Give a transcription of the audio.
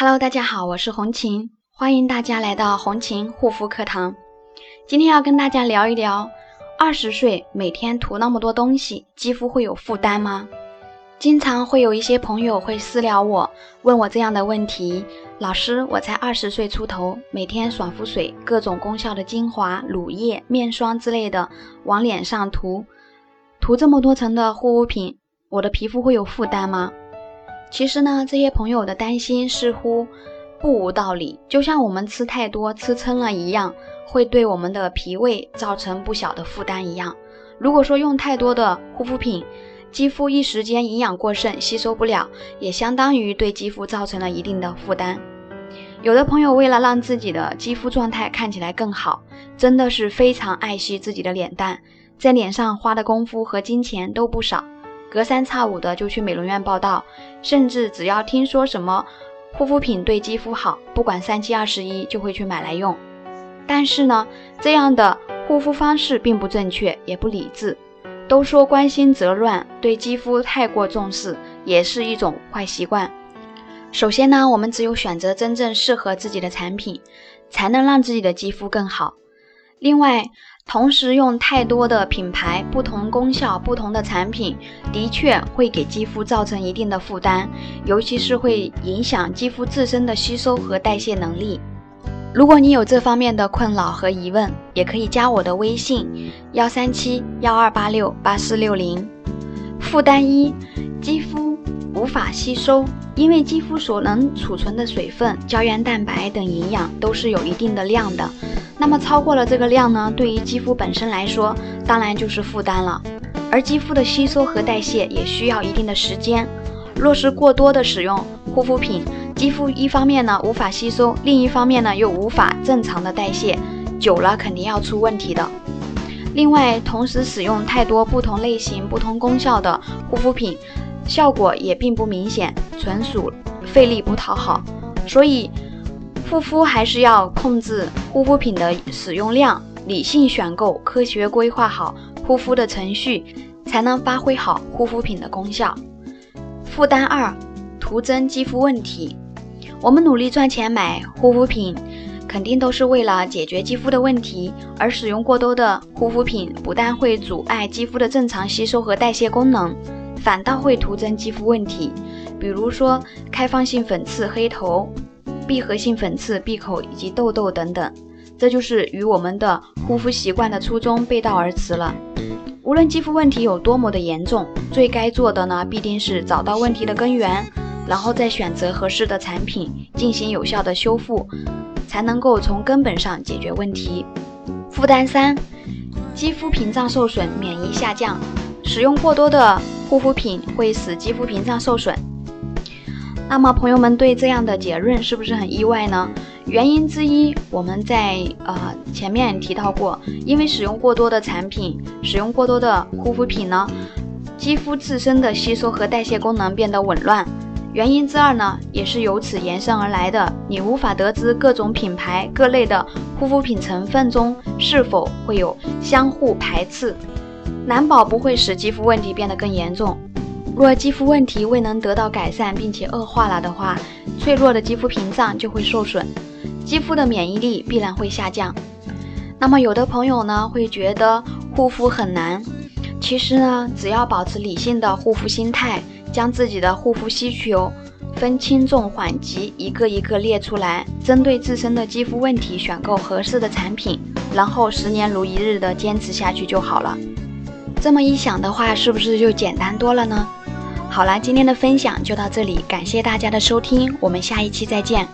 Hello，大家好，我是红琴，欢迎大家来到红琴护肤课堂。今天要跟大家聊一聊，二十岁每天涂那么多东西，肌肤会有负担吗？经常会有一些朋友会私聊我，问我这样的问题：老师，我才二十岁出头，每天爽肤水、各种功效的精华、乳液、面霜之类的往脸上涂，涂这么多层的护肤品，我的皮肤会有负担吗？其实呢，这些朋友的担心似乎不无道理，就像我们吃太多、吃撑了一样，会对我们的脾胃造成不小的负担一样。如果说用太多的护肤品，肌肤一时间营养过剩，吸收不了，也相当于对肌肤造成了一定的负担。有的朋友为了让自己的肌肤状态看起来更好，真的是非常爱惜自己的脸蛋，在脸上花的功夫和金钱都不少。隔三差五的就去美容院报道，甚至只要听说什么护肤品对肌肤好，不管三七二十一就会去买来用。但是呢，这样的护肤方式并不正确，也不理智。都说关心则乱，对肌肤太过重视也是一种坏习惯。首先呢，我们只有选择真正适合自己的产品，才能让自己的肌肤更好。另外，同时用太多的品牌、不同功效、不同的产品，的确会给肌肤造成一定的负担，尤其是会影响肌肤自身的吸收和代谢能力。如果你有这方面的困扰和疑问，也可以加我的微信：幺三七幺二八六八四六零。负担一：肌肤无法吸收，因为肌肤所能储存的水分、胶原蛋白等营养都是有一定的量的。那么超过了这个量呢？对于肌肤本身来说，当然就是负担了。而肌肤的吸收和代谢也需要一定的时间。若是过多的使用护肤品，肌肤一方面呢无法吸收，另一方面呢又无法正常的代谢，久了肯定要出问题的。另外，同时使用太多不同类型、不同功效的护肤品，效果也并不明显，纯属费力不讨好。所以。护肤还是要控制护肤品的使用量，理性选购，科学规划好护肤的程序，才能发挥好护肤品的功效。负担二，徒增肌肤问题。我们努力赚钱买护肤品，肯定都是为了解决肌肤的问题，而使用过多的护肤品，不但会阻碍肌肤的正常吸收和代谢功能，反倒会徒增肌肤问题，比如说开放性粉刺、黑头。闭合性粉刺、闭口以及痘痘等等，这就是与我们的护肤习惯的初衷背道而驰了。无论肌肤问题有多么的严重，最该做的呢，必定是找到问题的根源，然后再选择合适的产品进行有效的修复，才能够从根本上解决问题。负担三，肌肤屏障受损、免疫下降，使用过多的护肤品会使肌肤屏障受损。那么，朋友们对这样的结论是不是很意外呢？原因之一，我们在呃前面提到过，因为使用过多的产品，使用过多的护肤品呢，肌肤自身的吸收和代谢功能变得紊乱。原因之二呢，也是由此延伸而来的，你无法得知各种品牌各类的护肤品成分中是否会有相互排斥，难保不会使肌肤问题变得更严重。若肌肤问题未能得到改善，并且恶化了的话，脆弱的肌肤屏障就会受损，肌肤的免疫力必然会下降。那么，有的朋友呢会觉得护肤很难，其实呢，只要保持理性的护肤心态，将自己的护肤需求分轻重缓急一个一个列出来，针对自身的肌肤问题选购合适的产品，然后十年如一日的坚持下去就好了。这么一想的话，是不是就简单多了呢？好了，今天的分享就到这里，感谢大家的收听，我们下一期再见。